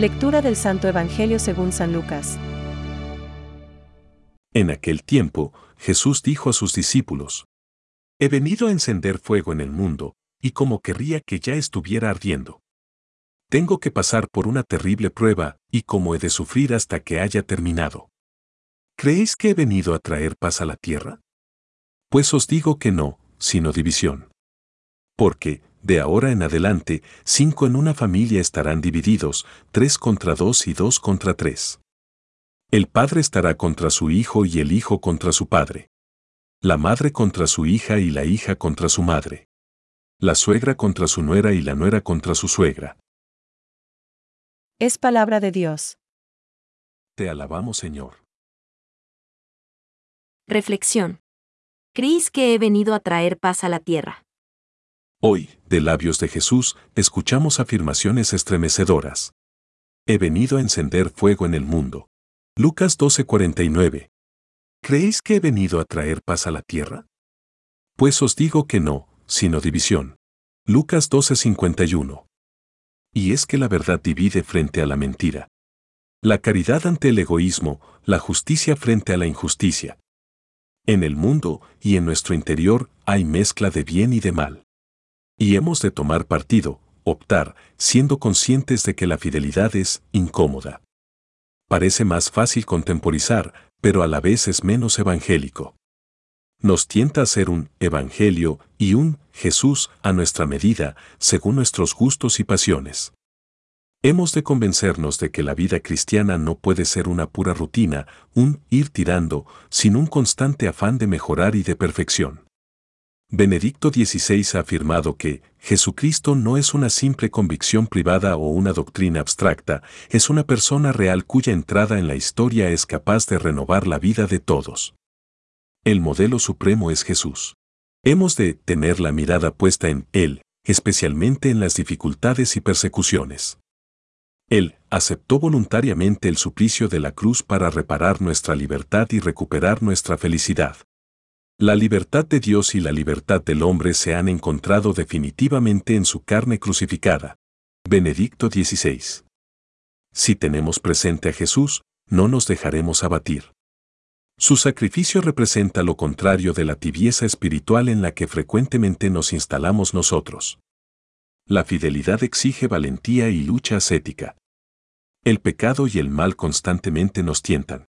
Lectura del Santo Evangelio según San Lucas. En aquel tiempo, Jesús dijo a sus discípulos, He venido a encender fuego en el mundo, y como querría que ya estuviera ardiendo. Tengo que pasar por una terrible prueba, y como he de sufrir hasta que haya terminado. ¿Creéis que he venido a traer paz a la tierra? Pues os digo que no, sino división. Porque, de ahora en adelante, cinco en una familia estarán divididos, tres contra dos y dos contra tres. El padre estará contra su hijo y el hijo contra su padre. La madre contra su hija y la hija contra su madre. La suegra contra su nuera y la nuera contra su suegra. Es palabra de Dios. Te alabamos, Señor. Reflexión. ¿Creéis que he venido a traer paz a la tierra? Hoy, de labios de Jesús, escuchamos afirmaciones estremecedoras. He venido a encender fuego en el mundo. Lucas 12:49. ¿Creéis que he venido a traer paz a la tierra? Pues os digo que no, sino división. Lucas 12:51. Y es que la verdad divide frente a la mentira. La caridad ante el egoísmo, la justicia frente a la injusticia. En el mundo y en nuestro interior hay mezcla de bien y de mal. Y hemos de tomar partido, optar, siendo conscientes de que la fidelidad es incómoda. Parece más fácil contemporizar, pero a la vez es menos evangélico. Nos tienta a ser un Evangelio y un Jesús a nuestra medida, según nuestros gustos y pasiones. Hemos de convencernos de que la vida cristiana no puede ser una pura rutina, un ir tirando, sin un constante afán de mejorar y de perfección. Benedicto XVI ha afirmado que Jesucristo no es una simple convicción privada o una doctrina abstracta, es una persona real cuya entrada en la historia es capaz de renovar la vida de todos. El modelo supremo es Jesús. Hemos de tener la mirada puesta en Él, especialmente en las dificultades y persecuciones. Él aceptó voluntariamente el suplicio de la cruz para reparar nuestra libertad y recuperar nuestra felicidad. La libertad de Dios y la libertad del hombre se han encontrado definitivamente en su carne crucificada. Benedicto XVI. Si tenemos presente a Jesús, no nos dejaremos abatir. Su sacrificio representa lo contrario de la tibieza espiritual en la que frecuentemente nos instalamos nosotros. La fidelidad exige valentía y lucha ascética. El pecado y el mal constantemente nos tientan.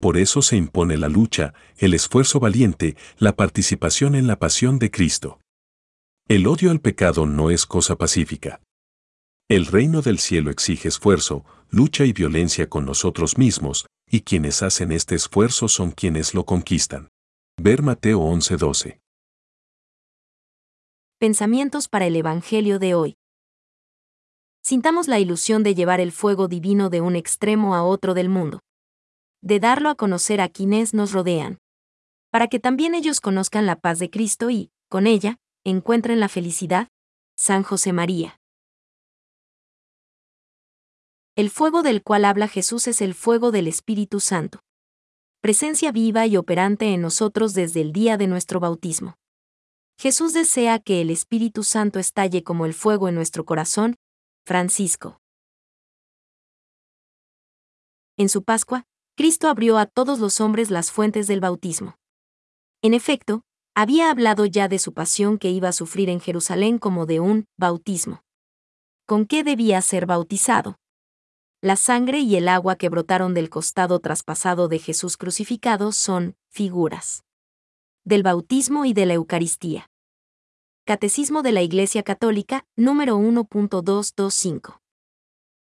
Por eso se impone la lucha, el esfuerzo valiente, la participación en la pasión de Cristo. El odio al pecado no es cosa pacífica. El reino del cielo exige esfuerzo, lucha y violencia con nosotros mismos, y quienes hacen este esfuerzo son quienes lo conquistan. Ver Mateo 11:12. Pensamientos para el Evangelio de hoy. Sintamos la ilusión de llevar el fuego divino de un extremo a otro del mundo de darlo a conocer a quienes nos rodean, para que también ellos conozcan la paz de Cristo y, con ella, encuentren la felicidad. San José María. El fuego del cual habla Jesús es el fuego del Espíritu Santo. Presencia viva y operante en nosotros desde el día de nuestro bautismo. Jesús desea que el Espíritu Santo estalle como el fuego en nuestro corazón. Francisco. En su Pascua, Cristo abrió a todos los hombres las fuentes del bautismo. En efecto, había hablado ya de su pasión que iba a sufrir en Jerusalén como de un bautismo. ¿Con qué debía ser bautizado? La sangre y el agua que brotaron del costado traspasado de Jesús crucificado son figuras del bautismo y de la Eucaristía. Catecismo de la Iglesia Católica, número 1.225.